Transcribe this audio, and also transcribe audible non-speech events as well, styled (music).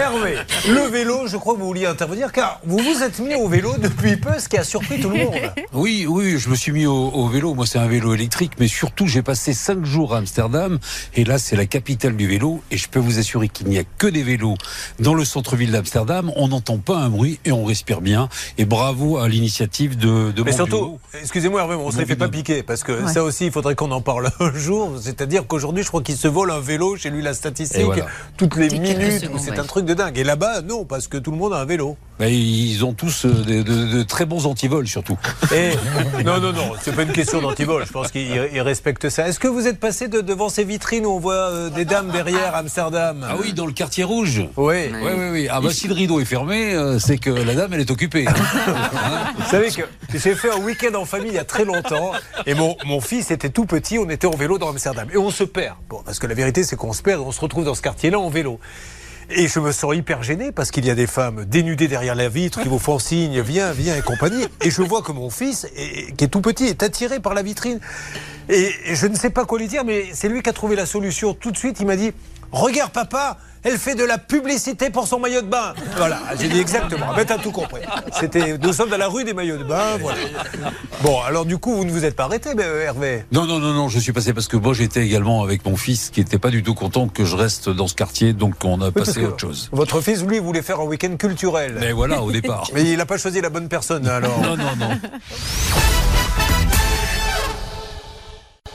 Hervé, le vélo, je crois que vous vouliez intervenir, car vous vous êtes mis au vélo depuis peu, ce qui a surpris tout le monde. (laughs) Oui, oui, je me suis mis au, au vélo. Moi, c'est un vélo électrique, mais surtout, j'ai passé cinq jours à Amsterdam, et là, c'est la capitale du vélo, et je peux vous assurer qu'il n'y a que des vélos dans le centre-ville d'Amsterdam. On n'entend pas un bruit et on respire bien. Et bravo à l'initiative de, de Mais surtout, excusez-moi Hervé, mais on se les fait pas piquer, parce que ça aussi, il faudrait qu'on en parle (laughs) un jour. C'est-à-dire qu'aujourd'hui, je crois qu'il se vole un vélo, chez lui la statistique, voilà. toutes les minutes, c'est ouais. un truc de dingue. Et là-bas, non, parce que tout le monde a un vélo. Ben, ils ont tous euh, de, de- de très bons antivols, surtout. Et (laughs) non, non, non, c'est pas une question d'antivol. Je pense qu'ils ils respectent ça. Est-ce que vous êtes passé de- devant ces vitrines où on voit euh, des dames derrière Amsterdam? Ah oui, dans le quartier rouge. Oui. Oui, oui, oui. Ah bah si le rideau est fermé, euh, c'est que la dame, elle est occupée. (laughs) Vous savez que j'ai fait un week-end en famille il y a très longtemps et mon, mon fils était tout petit, on était en vélo dans Amsterdam et on se perd. Bon, parce que la vérité c'est qu'on se perd, on se retrouve dans ce quartier-là en vélo. Et je me sens hyper gêné parce qu'il y a des femmes dénudées derrière la vitre qui vous font signe, viens, viens et compagnie. Et je vois que mon fils, qui est tout petit, est attiré par la vitrine. Et et je ne sais pas quoi lui dire, mais c'est lui qui a trouvé la solution. Tout de suite, il m'a dit Regarde, papa, elle fait de la publicité pour son maillot de bain. Voilà, j'ai dit exactement. Ben, t'as tout compris. C'était, nous sommes dans la rue des maillots de bain. Voilà. Bon, alors du coup, vous ne vous êtes pas arrêté, ben, Hervé? Non, non, non, non, je suis passé parce que moi j'étais également avec mon fils qui n'était pas du tout content que je reste dans ce quartier, donc on a Oui, passé autre chose. Votre fils, lui, voulait faire un week-end culturel. Mais voilà, au départ. Mais il n'a pas choisi la bonne personne, alors. Non, non, non.